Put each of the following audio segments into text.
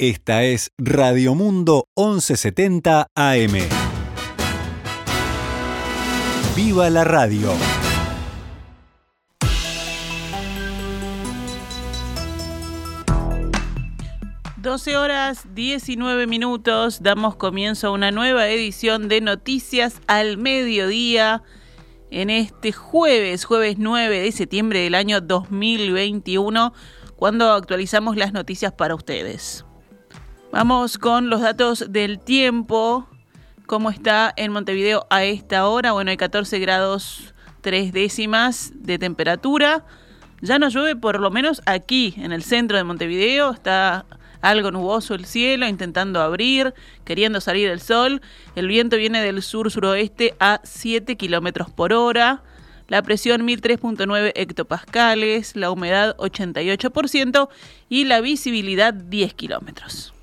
Esta es Radio Mundo 1170 AM. ¡Viva la radio! Doce horas 19 minutos, damos comienzo a una nueva edición de Noticias al Mediodía en este jueves, jueves 9 de septiembre del año 2021, cuando actualizamos las noticias para ustedes. Vamos con los datos del tiempo. ¿Cómo está en Montevideo a esta hora? Bueno, hay 14 grados 3 décimas de temperatura. Ya no llueve, por lo menos aquí, en el centro de Montevideo. Está algo nuboso el cielo, intentando abrir, queriendo salir el sol. El viento viene del sur-suroeste a 7 kilómetros por hora. La presión 1003.9 hectopascales, la humedad 88% y la visibilidad 10 kilómetros.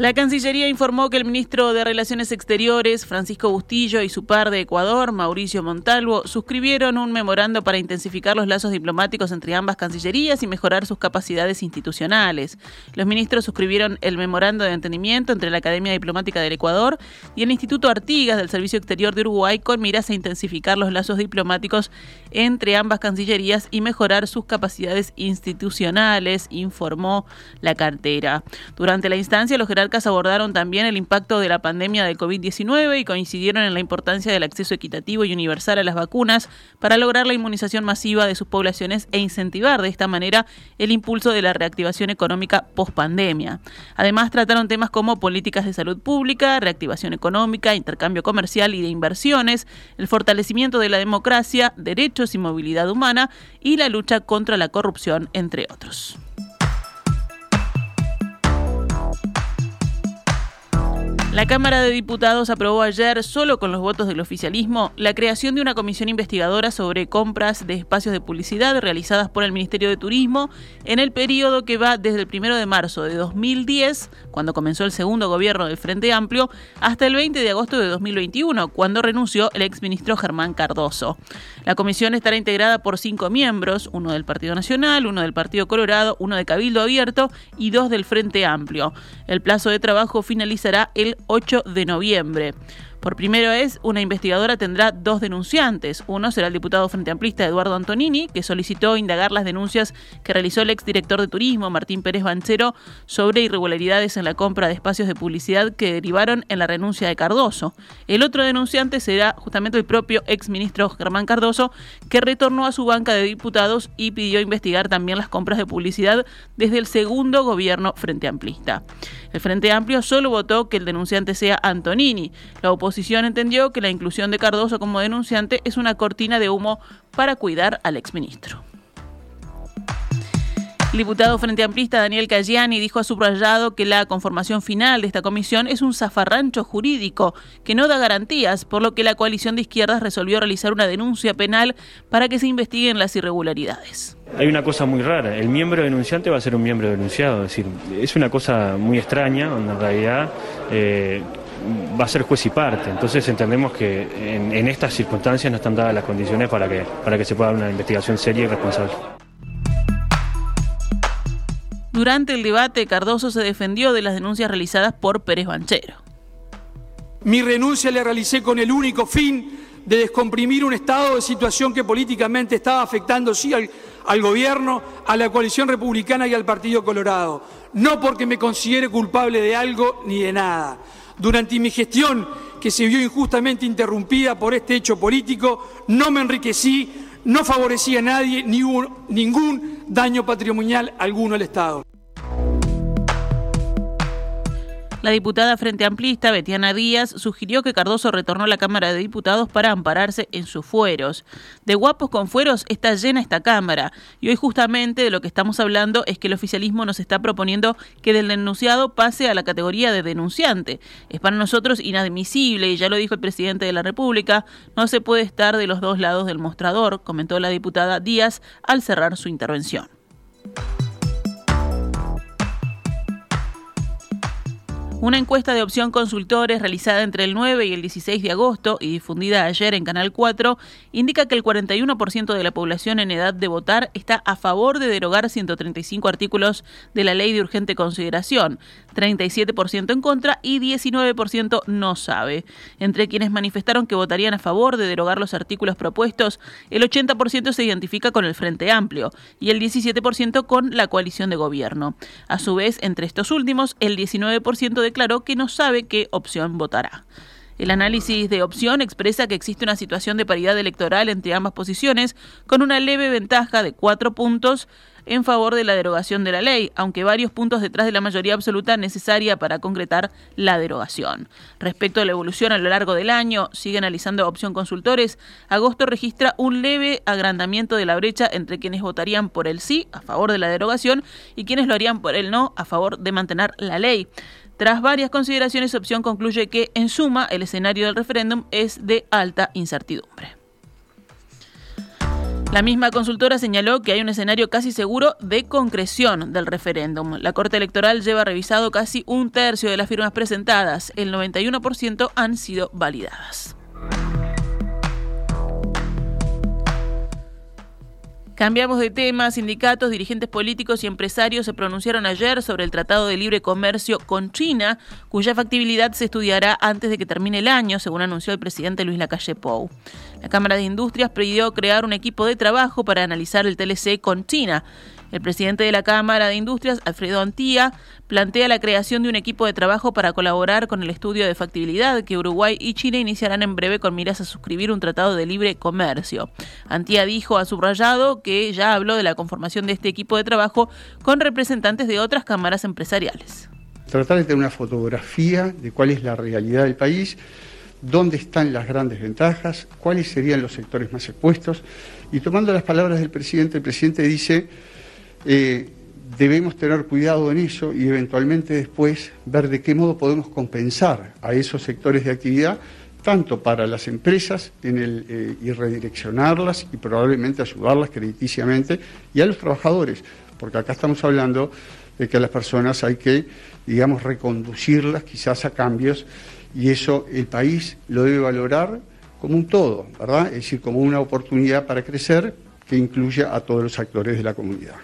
La Cancillería informó que el ministro de Relaciones Exteriores, Francisco Bustillo, y su par de Ecuador, Mauricio Montalvo, suscribieron un memorando para intensificar los lazos diplomáticos entre ambas cancillerías y mejorar sus capacidades institucionales. Los ministros suscribieron el memorando de entendimiento entre la Academia Diplomática del Ecuador y el Instituto Artigas del Servicio Exterior de Uruguay con miras a intensificar los lazos diplomáticos entre ambas cancillerías y mejorar sus capacidades institucionales, informó la cartera. Durante la instancia, los abordaron también el impacto de la pandemia del COVID-19 y coincidieron en la importancia del acceso equitativo y universal a las vacunas para lograr la inmunización masiva de sus poblaciones e incentivar de esta manera el impulso de la reactivación económica post-pandemia. Además, trataron temas como políticas de salud pública, reactivación económica, intercambio comercial y de inversiones, el fortalecimiento de la democracia, derechos y movilidad humana y la lucha contra la corrupción, entre otros. La Cámara de Diputados aprobó ayer, solo con los votos del oficialismo, la creación de una comisión investigadora sobre compras de espacios de publicidad realizadas por el Ministerio de Turismo en el periodo que va desde el 1 de marzo de 2010, cuando comenzó el segundo gobierno del Frente Amplio, hasta el 20 de agosto de 2021, cuando renunció el exministro Germán Cardoso. La comisión estará integrada por cinco miembros, uno del Partido Nacional, uno del Partido Colorado, uno de Cabildo Abierto y dos del Frente Amplio. El plazo de trabajo finalizará el 8 de noviembre. Por primera vez, una investigadora tendrá dos denunciantes. Uno será el diputado frente amplista Eduardo Antonini, que solicitó indagar las denuncias que realizó el exdirector de turismo, Martín Pérez Banchero, sobre irregularidades en la compra de espacios de publicidad que derivaron en la renuncia de Cardoso. El otro denunciante será justamente el propio exministro Germán Cardoso, que retornó a su banca de diputados y pidió investigar también las compras de publicidad desde el segundo gobierno frente amplista. El Frente Amplio solo votó que el denunciante sea Antonini. La oposición entendió que la inclusión de Cardoso como denunciante es una cortina de humo para cuidar al exministro. El diputado Frente Amplista Daniel Cayani dijo a subrayado que la conformación final de esta comisión es un zafarrancho jurídico que no da garantías, por lo que la coalición de izquierdas resolvió realizar una denuncia penal para que se investiguen las irregularidades. Hay una cosa muy rara, el miembro denunciante va a ser un miembro denunciado, es decir, es una cosa muy extraña, donde en realidad eh, va a ser juez y parte. Entonces entendemos que en, en, estas circunstancias no están dadas las condiciones para que, para que se pueda dar una investigación seria y responsable. Durante el debate, Cardoso se defendió de las denuncias realizadas por Pérez Banchero. Mi renuncia la realicé con el único fin de descomprimir un estado de situación que políticamente estaba afectando, sí, al, al, gobierno, a la coalición republicana y al Partido Colorado. No porque me considere culpable de algo ni de nada. Durante mi gestión, que se vio injustamente interrumpida por este hecho político, no me enriquecí, no favorecí a nadie, ni hubo ningún daño patrimonial alguno al Estado. La diputada Frente Amplista, Betiana Díaz, sugirió que Cardoso retornó a la Cámara de Diputados para ampararse en sus fueros. De guapos con fueros está llena esta Cámara, y hoy justamente de lo que estamos hablando es que el oficialismo nos está proponiendo que del denunciado pase a la categoría de denunciante. Es para nosotros inadmisible, y ya lo dijo el presidente de la República, no se puede estar de los dos lados del mostrador, comentó la diputada Díaz al cerrar su intervención. Una encuesta de opción consultores realizada entre el 9 y el 16 de agosto y difundida ayer en Canal 4 indica que el 41% de la población en edad de votar está a favor de derogar 135 artículos de la ley de urgente consideración, 37% en contra y 19% no sabe. Entre quienes manifestaron que votarían a favor de derogar los artículos propuestos, el 80% se identifica con el Frente Amplio y el 17% con la coalición de gobierno. A su vez, entre estos últimos, el 19% de declaró que no sabe qué opción votará. El análisis de opción expresa que existe una situación de paridad electoral entre ambas posiciones, con una leve ventaja de cuatro puntos en favor de la derogación de la ley, aunque varios puntos detrás de la mayoría absoluta necesaria para concretar la derogación. Respecto a la evolución a lo largo del año, sigue analizando opción consultores, agosto registra un leve agrandamiento de la brecha entre quienes votarían por el sí, a favor de la derogación, y quienes lo harían por el no, a favor de mantener la ley. Tras varias consideraciones, Opción concluye que, en suma, el escenario del referéndum es de alta incertidumbre. La misma consultora señaló que hay un escenario casi seguro de concreción del referéndum. La Corte Electoral lleva revisado casi un tercio de las firmas presentadas. El 91% han sido validadas. Cambiamos de tema. Sindicatos, dirigentes políticos y empresarios se pronunciaron ayer sobre el Tratado de Libre Comercio con China, cuya factibilidad se estudiará antes de que termine el año, según anunció el presidente Luis Lacalle Pou. La Cámara de Industrias pidió crear un equipo de trabajo para analizar el TLC con China. El presidente de la Cámara de Industrias, Alfredo Antía, plantea la creación de un equipo de trabajo para colaborar con el estudio de factibilidad que Uruguay y China iniciarán en breve con miras a suscribir un tratado de libre comercio. Antía dijo a subrayado que ya habló de la conformación de este equipo de trabajo con representantes de otras cámaras empresariales. Tratar de tener una fotografía de cuál es la realidad del país dónde están las grandes ventajas, cuáles serían los sectores más expuestos. Y tomando las palabras del presidente, el presidente dice, eh, debemos tener cuidado en eso y eventualmente después ver de qué modo podemos compensar a esos sectores de actividad, tanto para las empresas eh, y redireccionarlas y probablemente ayudarlas crediticiamente, y a los trabajadores, porque acá estamos hablando de que a las personas hay que, digamos, reconducirlas quizás a cambios, y eso el país lo debe valorar como un todo, ¿verdad? Es decir, como una oportunidad para crecer que incluya a todos los actores de la comunidad.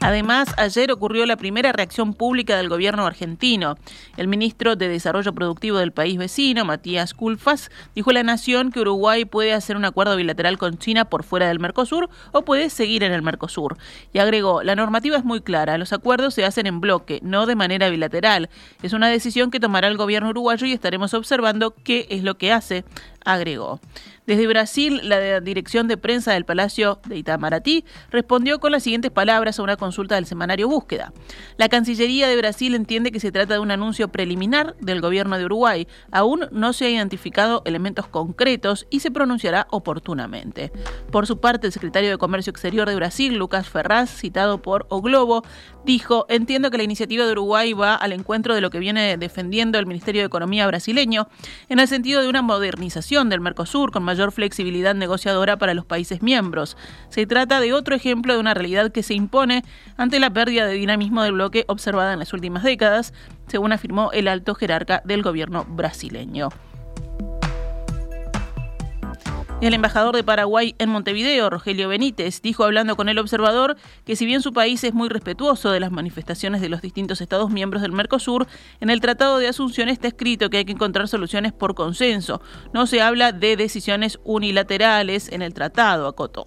Además, ayer ocurrió la primera reacción pública del gobierno argentino. El ministro de Desarrollo Productivo del país vecino, Matías Culfas, dijo a la Nación que Uruguay puede hacer un acuerdo bilateral con China por fuera del Mercosur o puede seguir en el Mercosur. Y agregó, la normativa es muy clara, los acuerdos se hacen en bloque, no de manera bilateral. Es una decisión que tomará el gobierno uruguayo y estaremos observando qué es lo que hace, agregó. Desde Brasil, la dirección de prensa del Palacio de Itamaraty respondió con las siguientes palabras a una consulta del semanario Búsqueda. La Cancillería de Brasil entiende que se trata de un anuncio preliminar del gobierno de Uruguay. Aún no se han identificado elementos concretos y se pronunciará oportunamente. Por su parte, el secretario de Comercio Exterior de Brasil, Lucas Ferraz, citado por O Globo, dijo, entiendo que la iniciativa de Uruguay va al encuentro de lo que viene defendiendo el Ministerio de Economía brasileño en el sentido de una modernización del Mercosur con mayor flexibilidad negociadora para los países miembros. Se trata de otro ejemplo de una realidad que se impone ante la pérdida de dinamismo del bloque observada en las últimas décadas, según afirmó el alto jerarca del gobierno brasileño. El embajador de Paraguay en Montevideo, Rogelio Benítez, dijo hablando con el observador que si bien su país es muy respetuoso de las manifestaciones de los distintos Estados miembros del Mercosur, en el Tratado de Asunción está escrito que hay que encontrar soluciones por consenso. No se habla de decisiones unilaterales en el tratado, acotó.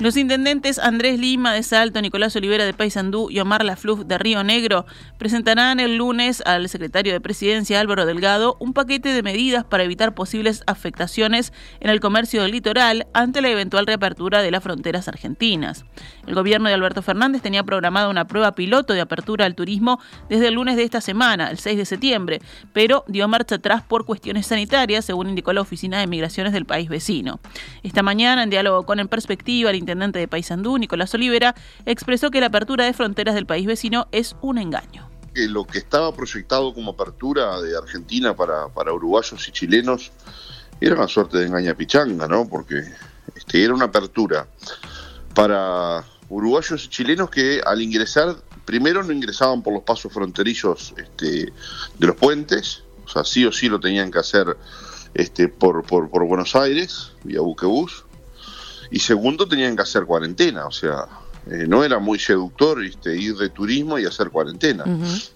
Los intendentes Andrés Lima de Salto, Nicolás Olivera de Paysandú y Omar Lafluf de Río Negro presentarán el lunes al secretario de Presidencia Álvaro Delgado un paquete de medidas para evitar posibles afectaciones en el comercio del litoral ante la eventual reapertura de las fronteras argentinas. El gobierno de Alberto Fernández tenía programada una prueba piloto de apertura al turismo desde el lunes de esta semana, el 6 de septiembre, pero dio marcha atrás por cuestiones sanitarias, según indicó la Oficina de Migraciones del país vecino. Esta mañana, en diálogo con En Perspectiva, el intendente de Paysandú, Nicolás Olivera, expresó que la apertura de fronteras del país vecino es un engaño. que lo que estaba proyectado como apertura de Argentina para, para uruguayos y chilenos era una suerte de engaña pichanga, ¿no? Porque este, era una apertura para uruguayos y chilenos que al ingresar, primero no ingresaban por los pasos fronterizos este, de los puentes, o sea, sí o sí lo tenían que hacer este, por, por, por Buenos Aires, vía buquebús, y segundo tenían que hacer cuarentena, o sea, eh, no era muy seductor este, ir de turismo y hacer cuarentena.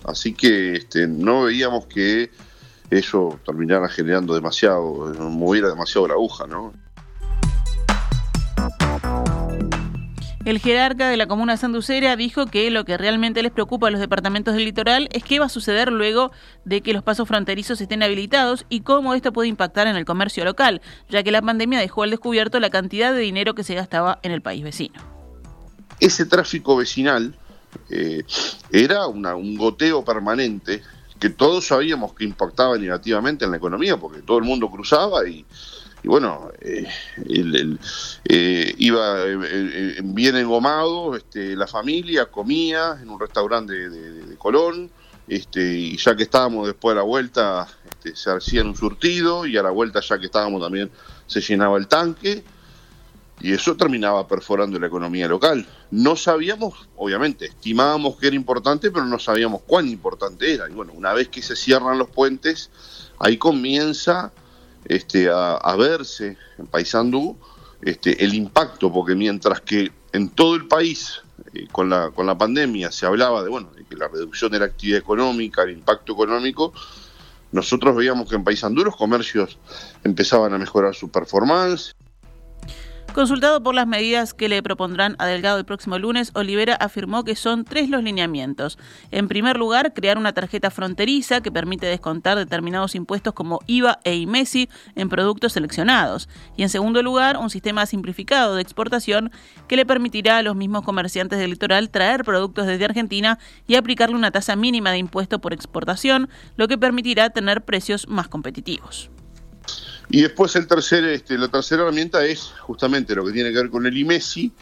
Así que este, no veíamos que eso terminara generando demasiado, moviera demasiado la aguja, ¿no? El jerarca de la comuna sanducera dijo que lo que realmente les preocupa a los departamentos del litoral es qué va a suceder luego de que los pasos fronterizos estén habilitados y cómo esto puede impactar en el comercio local, ya que la pandemia dejó al descubierto la cantidad de dinero que se gastaba en el país vecino. Ese tráfico vecinal eh, era un goteo permanente que todos sabíamos que impactaba negativamente en la economía, porque todo el mundo cruzaba y, y bueno, eh, eh, iba eh, bien engomado, este, la familia comía en un restaurante de, Colón, este, y ya que estábamos después de la vuelta, este, se hacían un surtido, y a la vuelta ya que estábamos también se llenaba el tanque, y eso terminaba perforando la economía local. No sabíamos, obviamente, estimábamos que era importante, pero no sabíamos cuán importante era. Y bueno, una vez que se cierran los puentes, ahí comienza este, a, verse en Paysandú este, el impacto, porque mientras que en todo el país eh, con, la, con la pandemia se hablaba de, bueno, de que la reducción de la actividad económica, el impacto económico, nosotros veíamos que en Paysandú los comercios empezaban a mejorar su performance, Consultado por las medidas que le propondrán a Delgado el próximo lunes, Olivera afirmó que son tres los lineamientos. En primer lugar, crear una tarjeta fronteriza que permite descontar determinados impuestos como IVA e IMESI en productos seleccionados. Y en segundo lugar, un sistema simplificado de exportación que le permitirá a los mismos comerciantes del litoral traer productos desde Argentina y aplicarle una tasa mínima de impuesto por exportación, lo que permitirá tener precios más competitivos. Y después el tercer, este, la tercera herramienta es justamente lo que tiene que ver con el IMESI,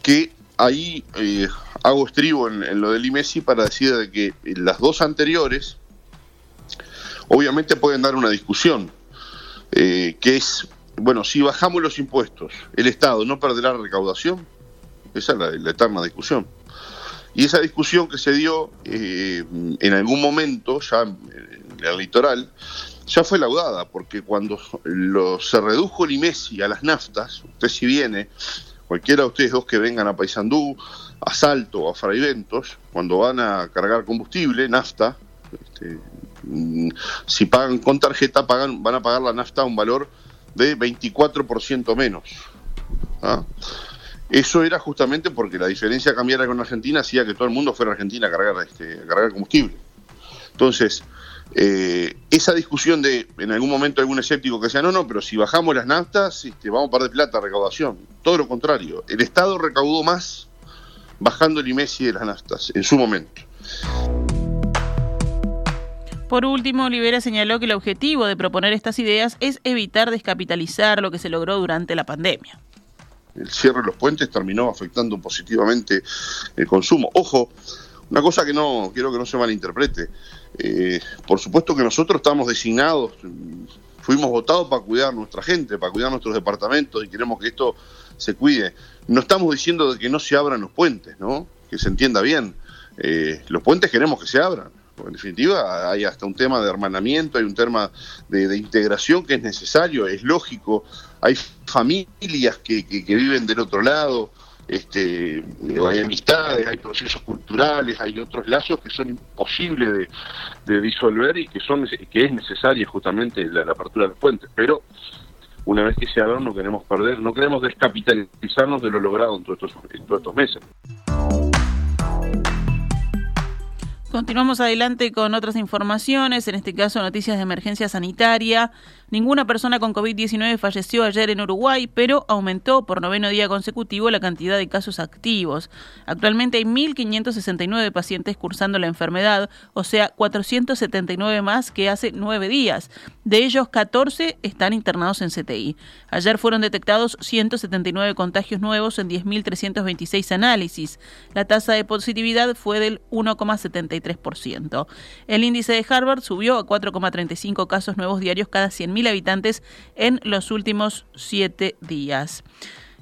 que ahí eh, hago estribo en, lo del IMESI para decir de que las dos anteriores obviamente pueden dar una discusión, eh, que es, bueno, si bajamos los impuestos, ¿el Estado no perderá recaudación? Esa es la, eterna discusión. Y esa discusión que se dio eh, en algún momento, ya en el litoral, ya fue laudada, porque cuando se redujo el IMESI a las naftas, usted si viene, cualquiera de ustedes dos que vengan a Paysandú, a Salto o a Fraiventos, cuando van a cargar combustible, nafta, este, mm, si pagan con tarjeta, pagan, van a pagar la nafta a un valor de 24% menos. ¿ah? Eso era justamente porque la diferencia cambiara con Argentina hacía que todo el mundo fuera a Argentina a cargar, este, a cargar combustible. Entonces, eh, esa discusión de, en algún momento algún escéptico que decía, no, no, pero si bajamos las naftas, este, vamos a perder plata, recaudación. Todo lo contrario, el Estado recaudó más bajando el IMESI de las naftas en su momento. Por último, Olivera señaló que el objetivo de proponer estas ideas es evitar descapitalizar lo que se logró durante la pandemia. El cierre de los puentes terminó afectando positivamente el consumo. Ojo, una cosa que no quiero que no se malinterprete. Eh, por supuesto que nosotros estamos designados, fuimos votados para cuidar nuestra gente, para cuidar nuestros departamentos y queremos que esto se cuide. No estamos diciendo de que no se abran los puentes, ¿no? Que se entienda bien. Eh, los puentes queremos que se abran. En definitiva, hay hasta un tema de hermanamiento, hay un tema de, integración que es necesario, es lógico. Hay familias que viven del otro lado, este, hay amistades, hay procesos culturales, hay otros lazos que son imposibles de, disolver y que son que es necesaria justamente la, apertura de los puentes. Pero una vez que se abran no queremos perder, no queremos descapitalizarnos de lo logrado en todos estos meses. Continuamos adelante con otras informaciones, en este caso noticias de emergencia sanitaria. Ninguna persona con COVID-19 falleció ayer en Uruguay, pero aumentó por noveno día consecutivo la cantidad de casos activos. Actualmente hay 1.569 pacientes cursando la enfermedad, o sea, 479 más que hace nueve días. De ellos, 14 están internados en CTI. Ayer fueron detectados 179 contagios nuevos en 10.326 análisis. La tasa de positividad fue del 1,73%. El índice de Harvard subió a 4,35 casos nuevos diarios cada 100.000 habitantes en los últimos siete días.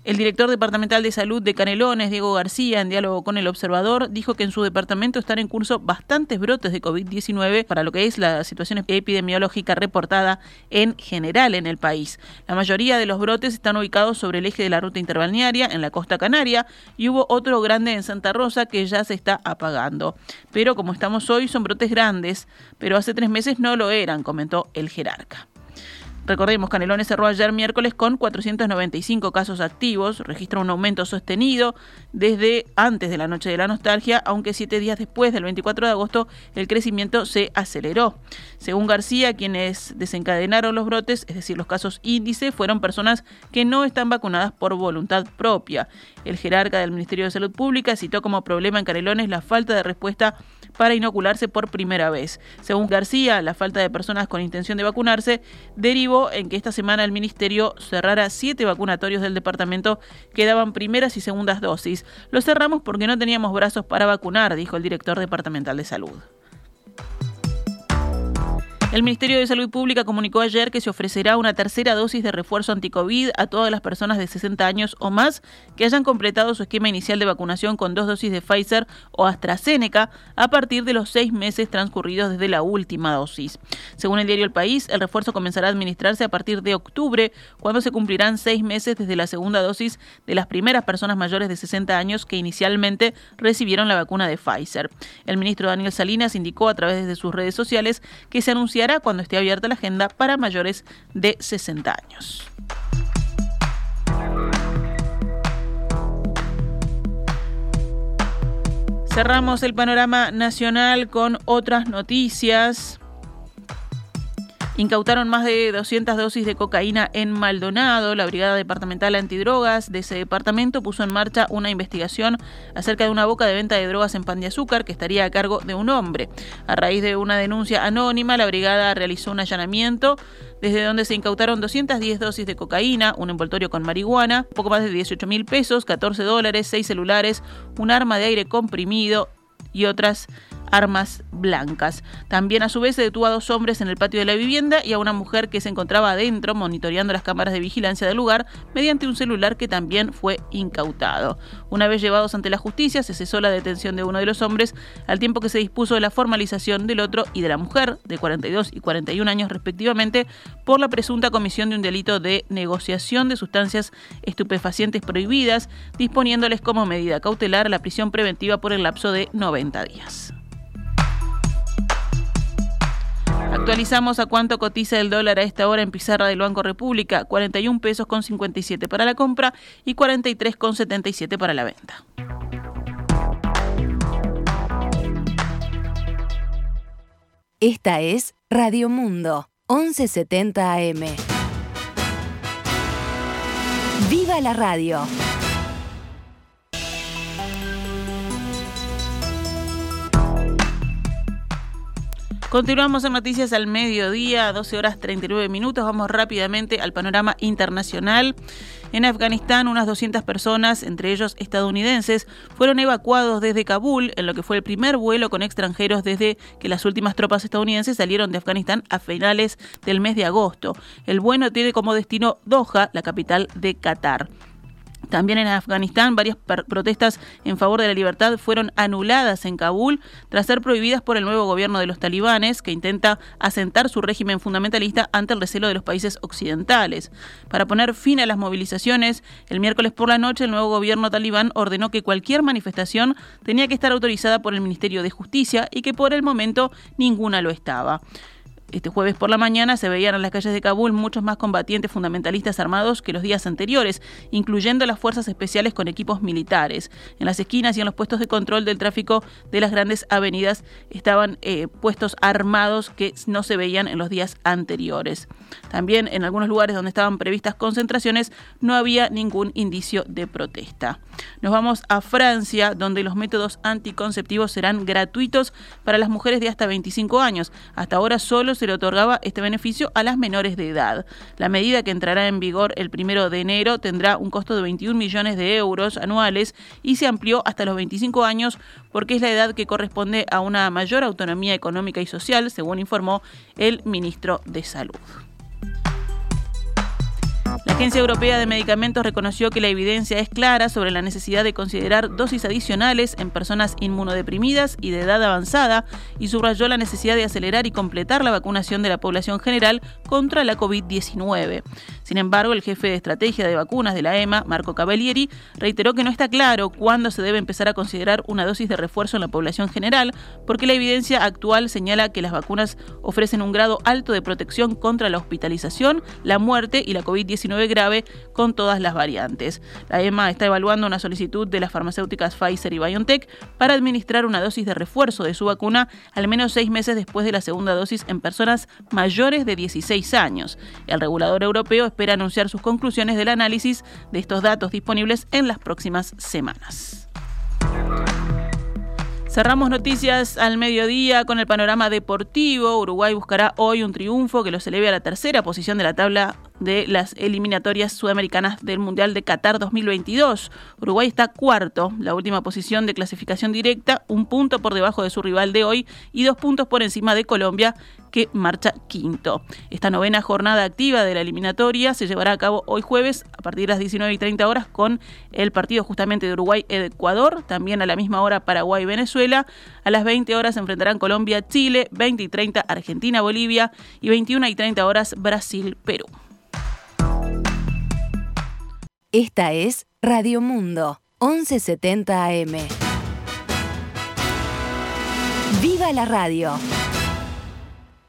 El director departamental de salud de Canelones, Diego García, en diálogo con el observador, dijo que en su departamento están en curso bastantes brotes de COVID-19 para lo que es la situación epidemiológica reportada en general en el país. La mayoría de los brotes están ubicados sobre el eje de la ruta interbalnearia en la costa canaria y hubo otro grande en Santa Rosa que ya se está apagando. Pero como estamos hoy son brotes grandes, pero hace tres meses no lo eran, comentó el jerarca. Recordemos, Canelones cerró ayer miércoles con 495 casos activos, registra un aumento sostenido desde antes de la noche de la nostalgia, aunque siete días después del 24 de agosto el crecimiento se aceleró. Según García, quienes desencadenaron los brotes, es decir, los casos índice, fueron personas que no están vacunadas por voluntad propia. El jerarca del Ministerio de Salud Pública citó como problema en Canelones la falta de respuesta para inocularse por primera vez. Según García, la falta de personas con intención de vacunarse derivó en que esta semana el Ministerio cerrara siete vacunatorios del departamento que daban primeras y segundas dosis. Lo cerramos porque no teníamos brazos para vacunar, dijo el director departamental de salud. El Ministerio de Salud Pública comunicó ayer que se ofrecerá una tercera dosis de refuerzo anticovid a todas las personas de 60 años o más que hayan completado su esquema inicial de vacunación con dos dosis de Pfizer o AstraZeneca a partir de los seis meses transcurridos desde la última dosis. Según el diario El País, el refuerzo comenzará a administrarse a partir de octubre, cuando se cumplirán seis meses desde la segunda dosis de las primeras personas mayores de 60 años que inicialmente recibieron la vacuna de Pfizer. El ministro Daniel Salinas indicó a través de sus redes sociales que se cuando esté abierta la agenda para mayores de 60 años. Cerramos el panorama nacional con otras noticias. Incautaron más de 200 dosis de cocaína en Maldonado. La Brigada Departamental Antidrogas de ese departamento puso en marcha una investigación acerca de una boca de venta de drogas en pan de azúcar que estaría a cargo de un hombre. A raíz de una denuncia anónima, la brigada realizó un allanamiento desde donde se incautaron 210 dosis de cocaína, un envoltorio con marihuana, poco más de 18 mil pesos, 14 dólares, 6 celulares, un arma de aire comprimido y otras armas blancas. También a su vez se detuvo a dos hombres en el patio de la vivienda y a una mujer que se encontraba adentro monitoreando las cámaras de vigilancia del lugar mediante un celular que también fue incautado. Una vez llevados ante la justicia se cesó la detención de uno de los hombres al tiempo que se dispuso de la formalización del otro y de la mujer de 42 y 41 años respectivamente por la presunta comisión de un delito de negociación de sustancias estupefacientes prohibidas, disponiéndoles como medida cautelar la prisión preventiva por el lapso de 90 días. Actualizamos a cuánto cotiza el dólar a esta hora en pizarra del Banco República, 41 pesos con 57 para la compra y 43 con 77 para la venta. Esta es Radio Mundo, 1170 AM. ¡Viva la radio! Continuamos en Noticias al Mediodía, 12 horas 39 minutos. Vamos rápidamente al panorama internacional. En Afganistán, unas 200 personas, entre ellos estadounidenses, fueron evacuados desde Kabul, en lo que fue el primer vuelo con extranjeros desde que las últimas tropas estadounidenses salieron de Afganistán a finales del mes de agosto. El vuelo tiene como destino Doha, la capital de Qatar. También en Afganistán, varias protestas en favor de la libertad fueron anuladas en Kabul tras ser prohibidas por el nuevo gobierno de los talibanes, que intenta asentar su régimen fundamentalista ante el recelo de los países occidentales. Para poner fin a las movilizaciones, el miércoles por la noche el nuevo gobierno talibán ordenó que cualquier manifestación tenía que estar autorizada por el Ministerio de Justicia y que por el momento ninguna lo estaba. Este jueves por la mañana se veían en las calles de Kabul muchos más combatientes fundamentalistas armados que los días anteriores, incluyendo las fuerzas especiales con equipos militares. En las esquinas y en los puestos de control del tráfico de las grandes avenidas estaban eh, puestos armados que no se veían en los días anteriores. También en algunos lugares donde estaban previstas concentraciones no había ningún indicio de protesta. Nos vamos a Francia, donde los métodos anticonceptivos serán gratuitos para las mujeres de hasta 25 años. Hasta ahora solo se le otorgaba este beneficio a las menores de edad. La medida que entrará en vigor el primero de enero tendrá un costo de 21 millones de euros anuales y se amplió hasta los 25 años porque es la edad que corresponde a una mayor autonomía económica y social, según informó el ministro de Salud. La Agencia Europea de Medicamentos reconoció que la evidencia es clara sobre la necesidad de considerar dosis adicionales en personas inmunodeprimidas y de edad avanzada y subrayó la necesidad de acelerar y completar la vacunación de la población general contra la COVID-19. Sin embargo, el jefe de estrategia de vacunas de la EMA, Marco Cavalieri, reiteró que no está claro cuándo se debe empezar a considerar una dosis de refuerzo en la población general, porque la evidencia actual señala que las vacunas ofrecen un grado alto de protección contra la hospitalización, la muerte y la COVID-19 grave con todas las variantes. La EMA está evaluando una solicitud de las farmacéuticas Pfizer y BioNTech para administrar una dosis de refuerzo de su vacuna al menos seis meses después de la segunda dosis en personas mayores de 16 años. El regulador europeo espera anunciar sus conclusiones del análisis de estos datos disponibles en las próximas semanas. Cerramos noticias al mediodía con el panorama deportivo. Uruguay buscará hoy un triunfo que los eleve a la tercera posición de la tabla de las eliminatorias sudamericanas del Mundial de Qatar 2022. Uruguay está cuarto, la última posición de clasificación directa, un punto por debajo de su rival de hoy y dos puntos por encima de Colombia, que marcha quinto. Esta novena jornada activa de la eliminatoria se llevará a cabo hoy jueves a partir de las 19 y 30 horas con el partido justamente de Uruguay-Ecuador, también a la misma hora Paraguay-Venezuela. A las 20 horas se enfrentarán Colombia-Chile, 20 y 30 Argentina-Bolivia y 21 y 30 horas Brasil-Perú. Esta es Radio Mundo, 1170 AM. ¡Viva la radio!